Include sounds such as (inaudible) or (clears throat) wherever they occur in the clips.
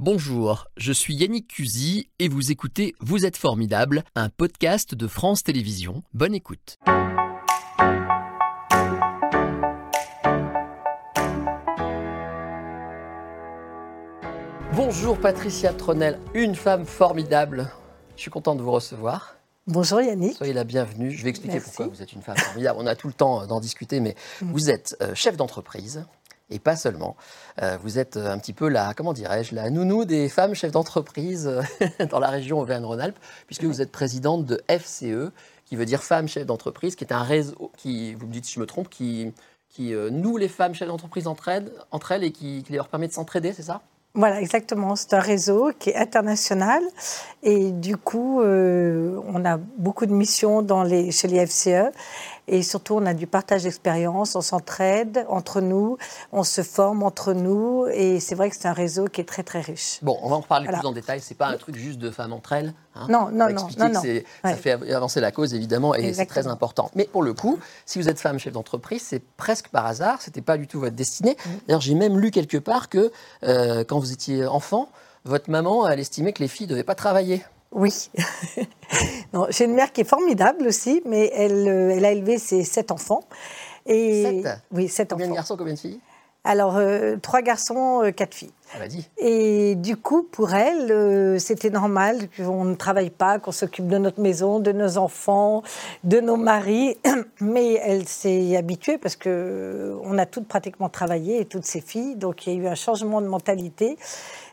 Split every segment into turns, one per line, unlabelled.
Bonjour, je suis Yannick Cusy et vous écoutez Vous êtes formidable, un podcast de France Télévisions. Bonne écoute. Bonjour Patricia Tronel, une femme formidable. Je suis content de vous recevoir.
Bonjour Yannick.
Soyez la bienvenue. Je vais expliquer
Merci.
pourquoi vous êtes une femme formidable. On a tout le temps d'en discuter, mais
Mm.
vous êtes euh, chef d'entreprise. Et pas seulement. Euh, vous êtes un petit peu la, comment dirais-je, la nounou des femmes chefs d'entreprise euh, (laughs) dans la région Auvergne-Rhône-Alpes, puisque vous êtes présidente de FCE, qui veut dire Femmes Chefs d'entreprise, qui est un réseau qui, vous me dites si je me trompe, qui, qui euh, noue les femmes chefs d'entreprise entre elles, entre elles et qui, leur permet de s'entraider, c'est ça?
Voilà, exactement. C'est un réseau qui est international. Et du coup, on a beaucoup de missions dans les, chez les FCE. Et surtout, on a du partage d'expérience, on s'entraide entre nous, on se forme entre nous. Et c'est vrai que c'est un réseau qui est très, très riche.
Bon, on va en reparler
Voilà.
plus en détail. C'est pas un truc juste de femmes entre elles. hein.
Non,
On
non, non, non, non.
Ça fait avancer la cause, évidemment, et c'est très important. Mais pour le coup, si vous êtes femme chef d'entreprise, c'est presque par hasard, c'était pas du tout votre destinée.
Mm.
D'ailleurs, j'ai même lu quelque part que euh, quand vous étiez enfant, votre maman, elle estimait que les filles ne devaient pas travailler.
Oui. (laughs) J'ai une mère qui est formidable aussi, mais elle, euh, elle a élevé ses sept enfants. Et,
Sept?
Oui, sept
Combien de
enfants.
garçons, combien de filles?
Alors, euh, trois garçons, euh, quatre filles.
Elle a dit.
Et du coup, pour elle, euh, c'était normal qu'on ne travaille pas, qu'on s'occupe de notre maison, de nos enfants, de nos maris. (clears throat) Mais elle s'est habituée parce que euh, on a toutes pratiquement travaillé et toutes ses filles. Donc il y a eu un changement de mentalité.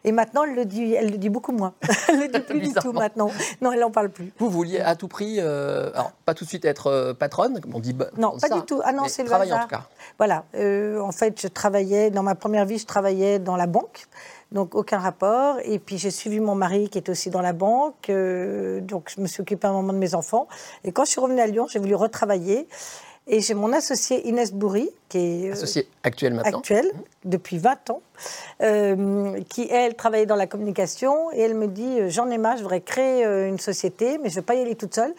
Et maintenant, elle le dit, elle le dit beaucoup moins. (laughs) elle le dit plus du tout maintenant. Non, elle n'en parle plus.
Vous vouliez à tout prix, euh, alors pas tout de suite être euh, patronne, comme on dit. bah,
Non, pas
ça,
du tout. Ah non, c'est le
travailler en tout cas.
Voilà. En fait, je travaillais, dans ma première vie, je travaillais dans la banque. Donc, aucun rapport. Et puis, j'ai suivi mon mari qui était aussi dans la banque. Euh, donc, je me suis occupée un moment de mes enfants. Et quand je suis revenue à Lyon, j'ai voulu retravailler. Et j'ai mon associée Inès Bourri, qui est euh,
Associé actuel maintenant.
actuelle depuis 20 ans, euh, qui, elle, travaillait dans la communication. Et elle me dit J'en ai marre, je voudrais créer une société, mais je ne vais pas y aller toute seule.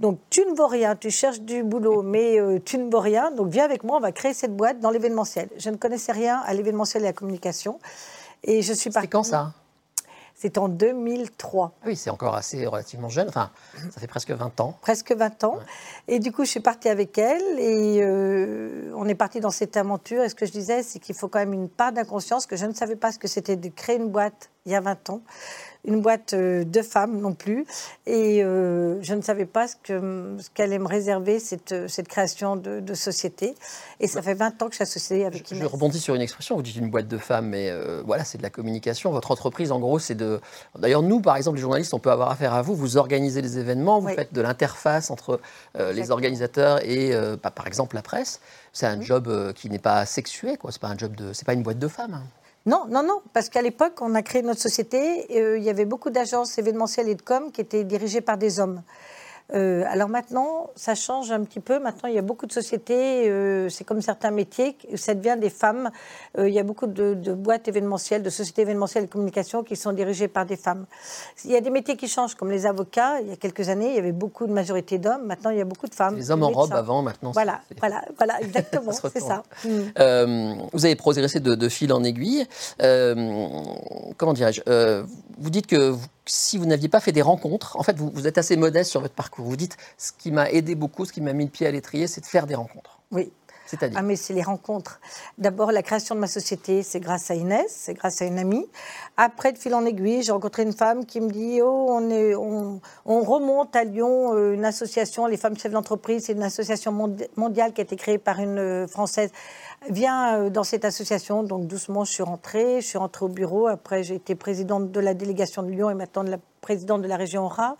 Donc, tu ne vaux rien, tu cherches du boulot, mais euh, tu ne vaux rien. Donc, viens avec moi, on va créer cette boîte dans l'événementiel. Je ne connaissais rien à l'événementiel et à la communication. Et je suis
C'est
partie.
quand ça?
C'est en 2003.
Ah Oui, c'est encore assez relativement jeune. Enfin, ça fait presque 20 ans.
presque 20 ans. Et du coup, je suis partie avec elle et euh, on est parti dans cette aventure. Et ce que je disais, c'est qu'il faut quand même une part d'inconscience que je ne savais pas ce que c'était de créer une boîte il y a 20 ans. Une boîte euh, de femmes non plus. Et euh, je ne savais pas ce que- ce qu'allait me réserver cette, euh, cette création de, de société. Et ça fait 20 ans que je suis associée avec
Je, je
Inès.
rebondis sur une expression, vous dites une boîte de femmes, mais euh, voilà, c'est de la communication. Votre entreprise, en gros, c'est de... D'ailleurs, nous, par exemple, les journalistes, on peut avoir affaire à vous, vous organisez les événements, vous
Oui.
faites de l'interface entre euh, les organisateurs et, bah, par exemple, la presse. C'est un
Mhm.
job qui n'est pas sexué, quoi. C'est pas un job de... C'est pas une boîte de femmes. hein.
Non, non, non, parce qu'à l'époque, on a créé notre société, et, euh, il y avait beaucoup d'agences événementielles et de com qui étaient dirigées par des hommes. Euh, alors maintenant, ça change un petit peu. Maintenant, il y a beaucoup de sociétés, euh, c'est comme certains métiers, ça devient des femmes. Euh, il y a beaucoup de, de boîtes événementielles, de sociétés événementielles de communication qui sont dirigées par des femmes. Il y a des métiers qui changent, comme les avocats. Il y a quelques années, il y avait beaucoup de majorité d'hommes. Maintenant, il y a beaucoup de femmes.
Les hommes en robe avant, maintenant.
Voilà, voilà, voilà, (laughs) exactement, c'est ça. Mm.
Vous avez progressé de, de fil en aiguille. Comment dirais-je? Vous dites que vous- si vous n'aviez pas fait des rencontres, en fait, vous, vous êtes assez modeste sur votre parcours. Vous dites ce qui m'a aidé beaucoup, ce qui m'a mis le pied à l'étrier, c'est de faire des rencontres.
Oui.
C'est-à-dire
Ah, mais c'est les rencontres. D'abord, la création de ma société, c'est grâce à Inès, c'est grâce à une amie. Après, de fil en aiguille, j'ai rencontré une femme qui me dit Oh, on, est, on, on remonte à Lyon euh, une association, les femmes chefs d'entreprise, c'est une association mondi- mondiale qui a été créée par une euh, Française. Viens euh, dans cette association. Donc, doucement, je suis rentrée. Je suis rentrée au bureau. Après, j'ai été présidente de la délégation de Lyon et maintenant de la présidente de la région Aura.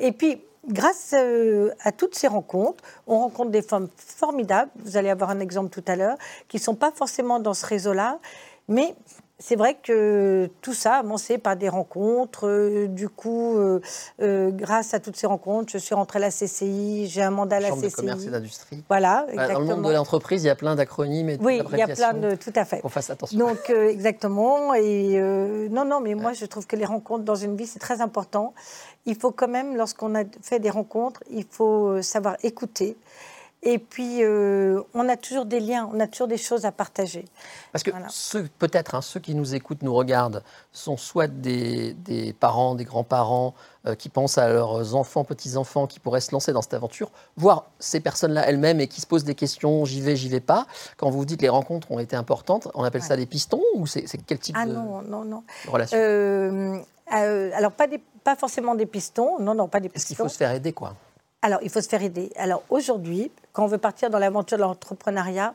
Et puis, grâce euh, à toutes ces rencontres, on rencontre des femmes formidables. Vous allez avoir un exemple tout à l'heure, qui ne sont pas forcément dans ce réseau-là, mais c'est vrai que tout ça a avancé par des rencontres. Euh, du coup, euh, euh, grâce à toutes ces rencontres, je suis rentrée à la CCI, j'ai un mandat à la
Chambre de
CCI.
commerce et d'industrie.
Voilà,
Bah, Dans le
exactement.
monde de l'entreprise, il y a plein d'acronymes et
oui, il y a plein de... Tout à fait.
Qu'on fasse attention.
Donc, euh, exactement. Et non, non, mais moi, je trouve que les rencontres dans une vie, c'est très important. Il faut quand même, lorsqu'on a fait des rencontres, il faut savoir écouter. Et puis, euh, on a toujours des liens, on a toujours des choses à partager.
Parce que peut-être, hein, ceux qui nous écoutent, nous regardent, sont soit des, parents, des grands-parents euh, qui pensent à leurs enfants, petits-enfants qui pourraient se lancer dans cette aventure, voire ces personnes-là elles-mêmes et qui se posent des questions, j'y vais, j'y vais pas. Quand vous dites les rencontres ont été importantes, on appelle ça des pistons ou c'est quel type
ah
de,
non, non, non.
relation
euh, Alors, pas, des, pas forcément des pistons, non, non, pas des pistons.
Est-ce qu'il faut se faire aider, quoi
alors, il faut se faire aider. Alors, aujourd'hui, quand on veut partir dans l'aventure de l'entrepreneuriat,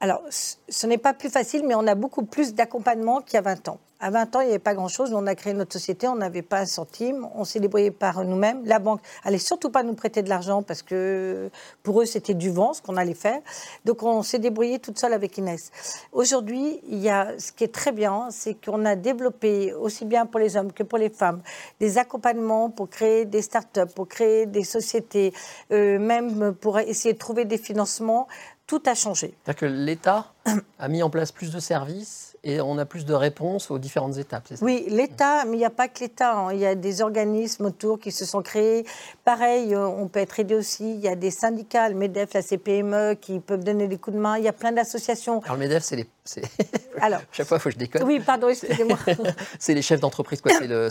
alors, ce n'est pas plus facile, mais on a beaucoup plus d'accompagnement qu'il y a 20 ans. À 20 ans, il n'y avait pas grand-chose. On a créé notre société, on n'avait pas un centime. On s'est débrouillé par nous-mêmes. La banque allait surtout pas nous prêter de l'argent parce que pour eux, c'était du vent ce qu'on allait faire. Donc, on s'est débrouillé toute seule avec Inès. Aujourd'hui, il y a ce qui est très bien, c'est qu'on a développé aussi bien pour les hommes que pour les femmes des accompagnements pour créer des start-up, pour créer des sociétés, euh, même pour essayer de trouver des financements tout a changé.
C'est-à-dire que l'État a mis en place plus de services et on a plus de réponses aux différentes étapes.
Ça? Oui, l'État, mais il n'y a pas que l'État. Hein. Il y a des organismes autour qui se sont créés. Pareil, euh, on peut être aidé aussi. Il y a des syndicats, le MEDEF, la CPME, qui peuvent donner des coups de main. Il y a plein d'associations.
Alors le MEDEF, c'est les. (laughs) Alors, (laughs) chaque fois, il faut que je déconne.
Oui, pardon, excusez-moi. (laughs)
c'est les chefs d'entreprise, quoi. C'est le,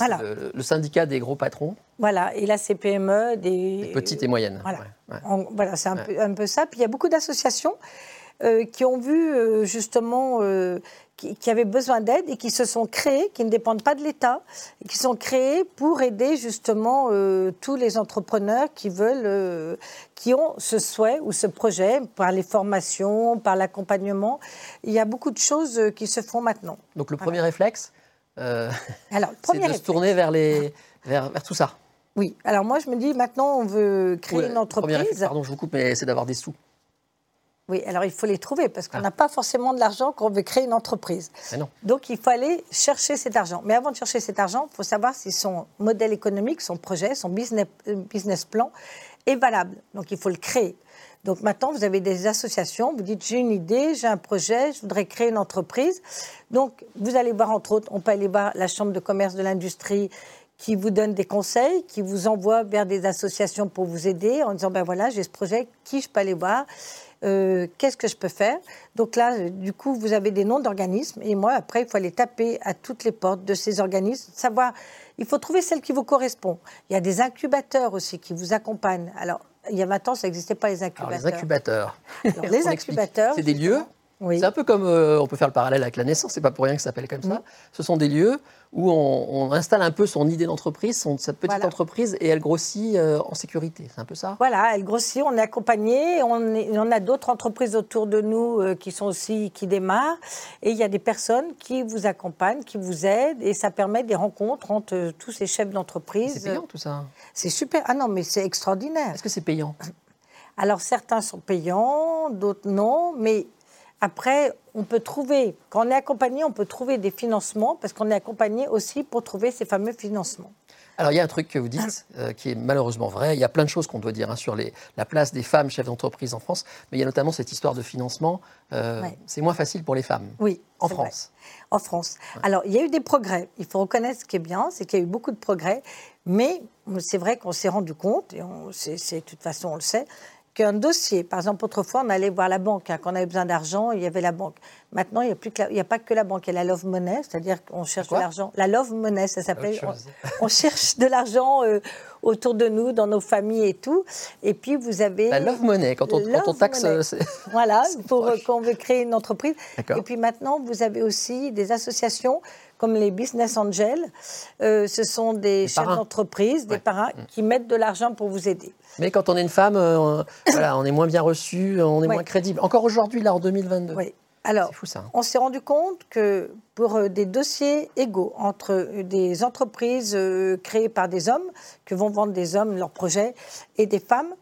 le, syndicat des gros patrons.
Voilà, et la CPME des.
petites et moyennes.
Voilà, voilà c'est un, peu, un peu ça. Puis il y a beaucoup d'associations. Euh, qui ont vu euh, justement euh, qui, avaient besoin d'aide et qui se sont créés, qui ne dépendent pas de l'État, et qui sont créés pour aider justement tous les entrepreneurs qui veulent, qui ont ce souhait ou ce projet par les formations, par l'accompagnement. Il y a beaucoup de choses qui se font maintenant.
Donc le premier réflexe, (laughs) c'est de se tourner vers, les, vers, vers tout ça.
Oui. Alors moi, je me dis, maintenant, on veut créer une entreprise.
Pardon, je vous coupe, mais c'est d'avoir des sous.
Oui, alors il faut les trouver parce qu'on ah. n'a pas forcément de l'argent quand on veut créer une entreprise. Donc il faut aller chercher cet argent. Mais avant de chercher cet argent, il faut savoir si son modèle économique, son projet, son business, euh, business plan est valable. Donc il faut le créer. Donc maintenant, vous avez des associations, vous dites j'ai une idée, j'ai un projet, je voudrais créer une entreprise. Donc vous allez voir, entre autres, on peut aller voir la Chambre de commerce de l'industrie qui vous donne des conseils, qui vous envoie vers des associations pour vous aider en disant ben voilà, j'ai ce projet, qui je peux aller voir? Euh, qu'est-ce que je peux faire? Donc là, du coup, vous avez des noms d'organismes et moi, après, il faut aller taper à toutes les portes de ces organismes, savoir, il faut trouver celle qui vous correspond. Il y a des incubateurs aussi qui vous accompagnent. Alors, il y a 20 ans, ça n'existait pas les incubateurs.
les incubateurs.
les (laughs) incubateurs.
C'est des lieux? C'est un peu comme, euh, on peut faire le parallèle avec la naissance, c'est pas pour rien que ça s'appelle comme ça. Ce sont des lieux où on, installe un peu son idée d'entreprise, cette petite entreprise, et elle grossit euh, en sécurité. C'est un peu ça?
Voilà, elle grossit, on est accompagné, on, on a d'autres entreprises autour de nous euh, qui sont aussi, qui démarrent, et il y a des personnes qui vous accompagnent, qui vous aident, et ça permet des rencontres entre tous ces chefs d'entreprise.
C'est payant tout ça
C'est super, ah non, mais c'est extraordinaire.
Est-ce que c'est payant?
Alors certains sont payants, d'autres non, mais après, on peut trouver, quand on est accompagné, on peut trouver des financements parce qu'on est accompagné aussi pour trouver ces fameux financements.
Alors il y a un truc que vous dites euh, qui est malheureusement vrai. Il y a plein de choses qu'on doit dire hein, sur les, la place des femmes chefs d'entreprise en France, mais il y a notamment cette histoire de financement. Euh, c'est moins facile pour les femmes.
Oui.
En France.
En France. Alors il y a eu des progrès. Il faut reconnaître ce qui est bien, c'est qu'il y a eu beaucoup de progrès, mais c'est vrai qu'on s'est rendu compte, et c'est de toute façon on le sait, qu'un dossier, par exemple, autrefois, on allait voir la banque. Hein, quand on avait besoin d'argent, il y avait la banque. Maintenant, il n'y a, a, pas que la banque. Il y a la love money, c'est-à-dire qu'on cherche de l'argent. La love money, ça s'appelle. On, cherche de l'argent euh, autour de nous, dans nos familles et tout. Et puis, vous avez.
La love money, quand on, quand on taxe. (laughs) Euh,
voilà, pour euh, quand on veut créer une entreprise. Et puis maintenant, vous avez aussi des associations comme les business angels. ce sont des, chefs d'entreprise, des parrains, mm. qui mettent de l'argent pour vous aider.
Mais quand on est une femme, euh, voilà, on est moins bien reçu, on est moins crédible. Encore aujourd'hui, là, en 2022.
Oui. Alors, fou, ça. Hein. on s'est rendu compte que pour euh, des dossiers égaux entre euh, des entreprises créées par des hommes, que vont vendre des hommes leurs projets, et des femmes,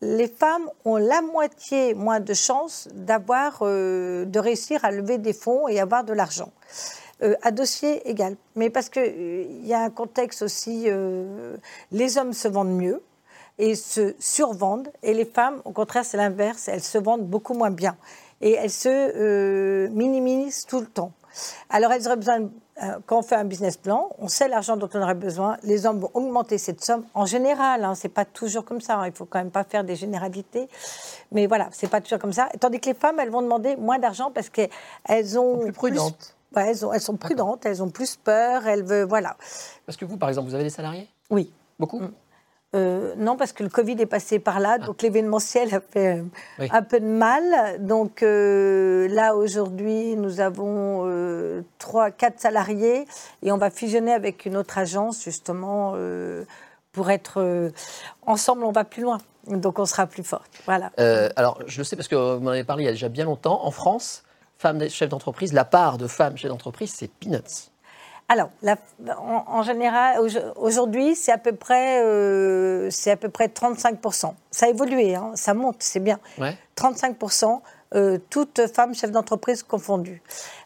les femmes ont la moitié moins de chances d'avoir, de réussir à lever des fonds et avoir de l'argent. à dossier égal. Mais parce qu'il y a un contexte aussi, les hommes se vendent mieux, et se survendent. Et les femmes, au contraire, c'est l'inverse, elles se vendent beaucoup moins bien. Et elles se euh, minimisent tout le temps. Alors, elles auraient besoin, euh, quand on fait un business plan, on sait l'argent dont on aurait besoin. Les hommes vont augmenter cette somme en général. Hein, c'est pas toujours comme ça. hein, il faut quand même pas faire des généralités. Mais voilà, c'est pas toujours comme ça. Tandis que les femmes, elles vont demander moins d'argent parce qu'elles ont
Plus prudentes.
Ouais, elles, ont- elles sont prudentes, elles ont plus peur, elles veulent, voilà.
Parce que vous, par exemple, vous avez des salariés?
Oui.
Beaucoup?
Euh, non, parce que le Covid est passé par là, donc l'événementiel a fait euh,
Ah. Oui.
un peu de mal. Donc euh, là, aujourd'hui, nous avons euh, trois, quatre salariés et on va fusionner avec une autre agence, justement, pour être ensemble, on va plus loin. Donc on sera plus fort. Voilà.
Alors, je le sais parce que vous m'en avez parlé il y a déjà bien longtemps. En France, femmes chefs d'entreprise, la part de femmes chefs d'entreprise, c'est peanuts.
Alors, la- en, en général, au- aujourd'hui, c'est à peu près, euh, c'est à peu près 35% Ça a évolué, hein, ça monte, c'est bien.
Ouais.
35% euh, toutes femmes chefs d'entreprise confondues.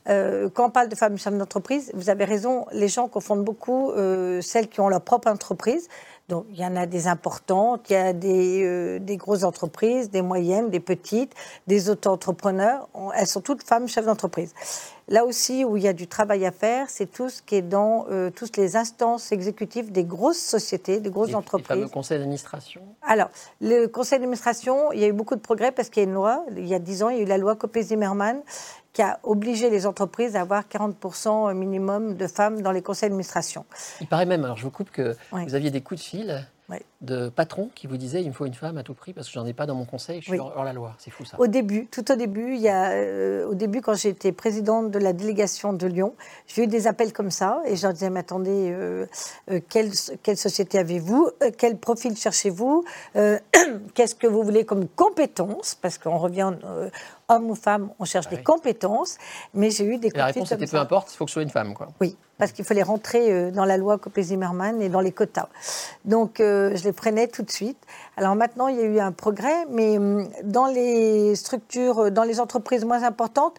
Euh, quand on parle de femmes chefs d'entreprise, vous avez raison, les gens confondent beaucoup euh, celles qui ont leur propre entreprise. Donc, il y en a des importantes, il y a des, euh, des grosses entreprises, des moyennes, des petites, des auto-entrepreneurs. Elles sont toutes femmes chefs d'entreprise. Là aussi, où il y a du travail à faire, c'est tout ce qui est dans euh, toutes les instances exécutives des grosses sociétés, des grosses
Les,
entreprises.
fameux conseils d'administration.
Alors, le conseil d'administration, il y a eu beaucoup de progrès parce qu'il y a une loi, il y a 10 ans, il y a eu la loi Copé-Zimmermann qui a obligé les entreprises à avoir 40% minimum de femmes dans les conseils d'administration.
Il paraît même, alors je vous coupe, que vous aviez des coups de fil
Ouais.
de patrons qui vous disaient il me faut une femme à tout prix parce que j'en ai pas dans mon conseil, je suis
Oui.
hors, hors la loi. C'est fou ça.
Au début, tout au début, il y a, euh, au début, quand j'étais présidente de la délégation de Lyon, j'ai eu des appels comme ça et je leur disais, mais attendez, euh, euh, quelle, quelle société avez-vous Quel profil cherchez-vous (clears throat) Qu'est-ce que vous voulez comme compétences Parce qu'on revient, homme ou femme, on cherche
Ah
des
oui.
compétences, mais j'ai eu des
Et la réponse était peu importe, il faut que ce soit une femme. Quoi.
Oui, parce qu'il fallait rentrer euh, dans la loi Copé-Zimmermann et dans les quotas. Donc, euh, je les prenais tout de suite. Alors maintenant, il y a eu un progrès, mais hum, dans les structures, euh, dans les entreprises moins importantes,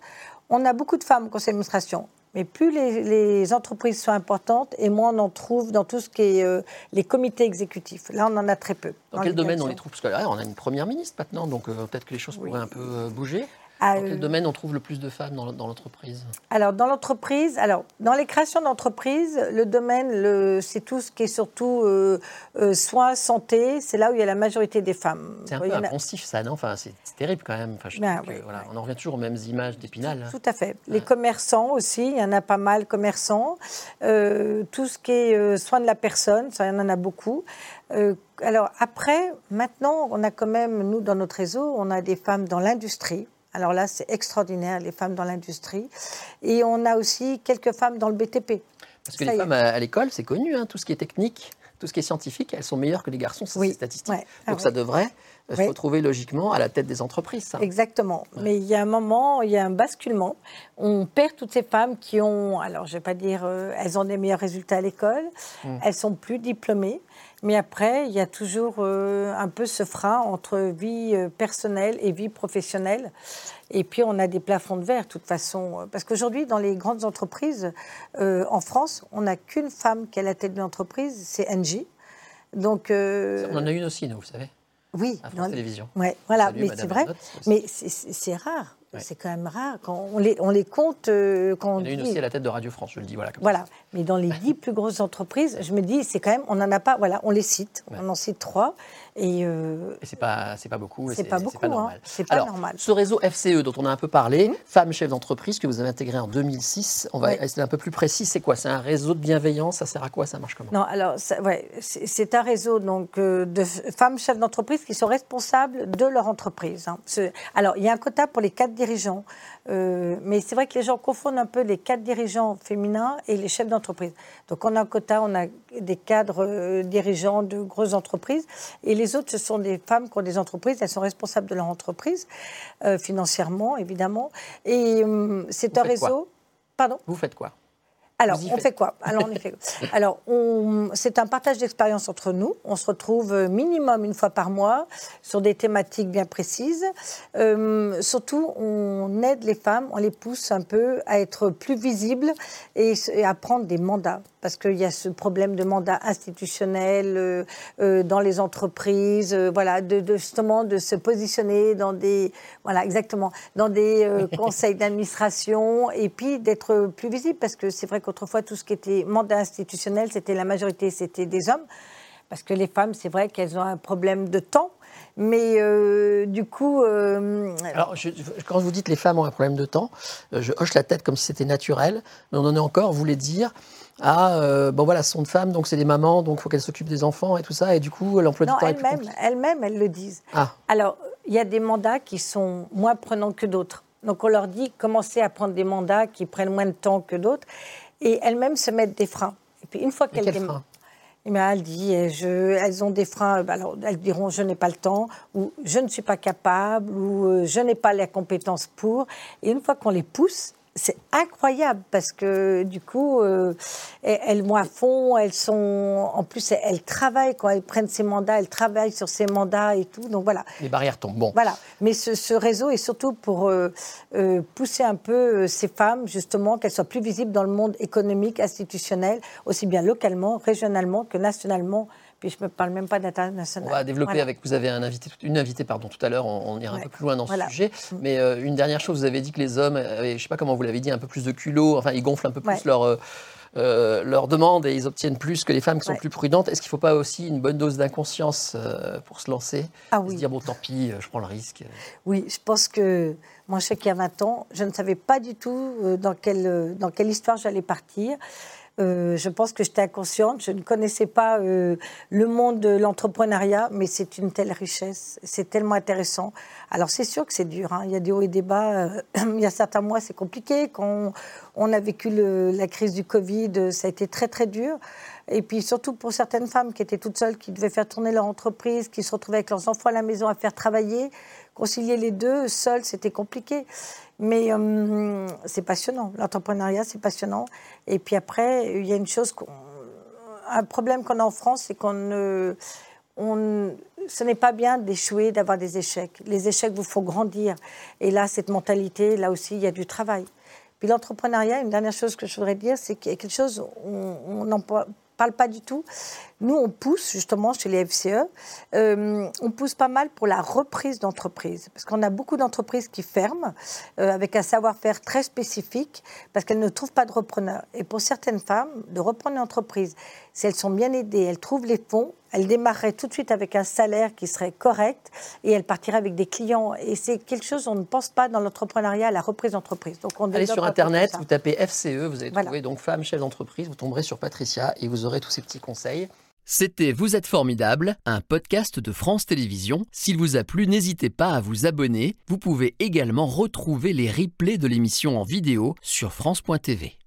on a beaucoup de femmes au conseil d'administration. Mais plus les, les entreprises sont importantes, et moins on en trouve dans tout ce qui est euh, les comités exécutifs. Là, on en a très peu.
Dans quel domaine on les trouve? Parce que là, on a une première ministre maintenant, donc euh, peut-être que les choses
Oui.
pourraient un peu euh, bouger.
Ah,
Dans
euh,
quel domaine on trouve le plus de femmes dans, dans l'entreprise?
Alors, dans l'entreprise, alors, dans les créations d'entreprise, le domaine, le, c'est tout ce qui est surtout euh, euh, soins, santé, c'est là où il y a la majorité des femmes.
C'est un peu
a-
impensif ça, non? Enfin, C'est c'est terrible quand même. Enfin, je
Ben,
que,
oui,
voilà,
oui.
On en revient toujours aux mêmes images d'Épinal.
Tout à fait. Les commerçants aussi, il y en a pas mal, commerçants. Euh, tout ce qui est euh, soins de la personne, ça, il y en a beaucoup. Euh, alors après, maintenant, on a quand même, nous, dans notre réseau, on a des femmes dans l'industrie. Alors là, c'est extraordinaire, les femmes dans l'industrie. Et on a aussi quelques femmes dans le BTP.
Parce que
Ça
les femmes à, à l'école, c'est connu, hein, tout ce qui est technique, tout ce qui est scientifique, elles sont meilleures que les garçons,
Oui,
c'est statistique.
ouais. Ah
Donc
oui.
ça devrait euh, se retrouver logiquement à la tête des entreprises. Ça.
Exactement. Mais il y a un moment, il y a un basculement. On perd toutes ces femmes qui ont, alors je vais pas dire, euh, elles ont des meilleurs résultats à l'école,
Mm.
elles sont plus diplômées. Mais après, il y a toujours euh, un peu ce frein entre vie euh, personnelle et vie professionnelle. Et puis, on a des plafonds de verre, de toute façon. Parce qu'aujourd'hui, dans les grandes entreprises, euh, en France, on n'a qu'une femme qui est à la tête de l'entreprise, c'est Engie. Donc,
On en a une aussi, nous, vous savez,
oui,
à France Télévisions.
Ouais, voilà,
Salut,
mais c'est vrai. Mais c'est rare.
Ouais.
C'est quand même rare. Quand on, les, on les compte euh, quand on
Il y en a une
dit-
aussi à la tête de Radio France, je le dis. Voilà, comme
Voilà. Mais dans les dix plus grosses entreprises, je me dis, c'est quand même, on n'en a pas. Voilà, on les cite.
Ouais.
On en cite trois. Et euh,
Et c'est pas, c'est pas beaucoup.
c'est pas beaucoup. hein.
normal.
C'est pas
Alors,
normal.
ce réseau FCE dont on a un peu parlé, femmes chefs d'entreprise, que vous avez intégré en 2006, on va
Oui.
un peu plus précis. C'est quoi? C'est un réseau de bienveillance? Ça sert à quoi? Ça marche comment?
Non, alors, ça- ouais, c'est un réseau donc, euh, de femmes chefs d'entreprise qui sont responsables de leur entreprise. hein. Alors, il y a un quota pour les cadres dirigeants, euh, mais c'est vrai que les gens confondent un peu les cadres dirigeants féminins et les chefs d'entreprise. Donc, on a un quota, on a des cadres euh, dirigeants de grosses entreprises, et les autres, ce sont des femmes qui ont des entreprises, elles sont responsables de leur entreprise, euh, financièrement, évidemment. Et euh, c'est un réseau. Pardon?
Vous faites quoi?
Alors, on fait quoi? (laughs) Alors, on fait Alors, c'est un partage d'expérience entre nous. On se retrouve euh, minimum une fois par mois sur des thématiques bien précises. Euh, surtout, on aide les femmes, on les pousse un peu à être plus visibles et, à prendre des mandats. Parce qu'il y a ce problème de mandat institutionnel euh, dans les entreprises, voilà, de, justement de se positionner dans des, voilà, exactement, dans des (laughs) conseils d'administration et puis d'être plus visible. Parce que c'est vrai que Autrefois, tout ce qui était mandat institutionnel, c'était la majorité, c'était des hommes. Parce que les femmes, c'est vrai qu'elles ont un problème de temps. Mais euh, du coup. Euh,
Alors, quand vous dites les femmes ont un problème de temps, euh, je hoche la tête comme si c'était naturel. Mais on en est encore, vous voulez dire. Ah, bon voilà, ce sont de femmes, donc c'est des mamans, donc il faut qu'elles s'occupent des enfants et tout ça, et du coup, l'emploi du temps est plus
elles-mêmes, elles le disent. Ah. Alors, il y a des mandats qui sont moins prenants que d'autres. Donc, on leur dit, commencez à prendre des mandats qui prennent moins de temps que d'autres et elles-mêmes se mettent des freins. Et puis une fois qu'elles
freins?
Eh bien, elle dit, je, elles ont des freins, alors elles diront je n'ai pas le temps, ou je ne suis pas capable, ou euh, je n'ai pas les compétences pour. Et une fois qu'on les pousse, c'est incroyable parce que du coup, euh, elles vont à fond, elles sont, en plus, elles travaillent quand elles prennent ces mandats, elles travaillent sur ces mandats et tout. Donc voilà.
Les barrières tombent. Bon.
Voilà. Mais ce, réseau est surtout pour euh, euh, pousser un peu ces femmes, justement, qu'elles soient plus visibles dans le monde économique, institutionnel, aussi bien localement, régionalement que nationalement. Puis je ne me parle même pas d'international.
On va développer avec. Vous avez un invité, une invitée pardon, tout à l'heure, on, ira un peu plus loin dans ce sujet. Mm. Mais euh, une dernière chose, vous avez dit que les hommes, je ne sais pas comment vous l'avez dit, un peu plus de culot, enfin ils gonflent un peu plus leur. Euh, euh, leur demande et ils obtiennent plus que les femmes qui sont plus prudentes. Est-ce qu'il ne faut pas aussi une bonne dose d'inconscience pour se lancer
ah, oui.
Se dire, bon, tant pis, je prends le risque
Oui, je pense que moi, je sais qu'il y a 20 ans, je ne savais pas du tout dans, quelle, dans quelle histoire j'allais partir. Euh, je pense que j'étais inconsciente. Je ne connaissais pas euh, le monde de l'entrepreneuriat, mais c'est une telle richesse. C'est tellement intéressant. Alors, c'est sûr que c'est dur. Hein. Il y a des hauts et des bas. Euh, (clears throat) il y a certains mois, c'est compliqué. Quand on, a vécu la crise du Covid, ça a été très, très dur. Et puis, surtout pour certaines femmes qui étaient toutes seules, qui devaient faire tourner leur entreprise, qui se retrouvaient avec leurs enfants à la maison à faire travailler. Concilier les deux, seuls, c'était compliqué. Mais euh, c'est passionnant. L'entrepreneuriat, c'est passionnant. Et puis après, il y a une chose, un problème qu'on a en France, c'est qu'on ne, on, ce n'est pas bien d'échouer, d'avoir des échecs. Les échecs vous font grandir. Et là, cette mentalité, là aussi, il y a du travail. Puis l'entrepreneuriat, une dernière chose que je voudrais dire, c'est qu'il y a quelque chose, on n'en parle pas du tout, nous, on pousse justement chez les FCE, euh, on pousse pas mal pour la reprise d'entreprise, parce qu'on a beaucoup d'entreprises qui ferment euh, avec un savoir-faire très spécifique, parce qu'elles ne trouvent pas de repreneurs. Et pour certaines femmes, de reprendre une entreprise, si elles sont bien aidées, elles trouvent les fonds, elles démarreraient tout de suite avec un salaire qui serait correct et elles partiraient avec des clients. Et c'est quelque chose on ne pense pas dans l'entrepreneuriat, la reprise d'entreprise.
Donc on Allez sur Internet, vous tapez FCE, vous allez trouver donc femme chef d'entreprise, vous tomberez sur Patricia et vous aurez tous ces petits conseils.
C'était Vous êtes formidable, un podcast de France Télévisions. S'il vous a plu, n'hésitez pas à vous abonner. Vous pouvez également retrouver les replays de l'émission en vidéo sur France.tv.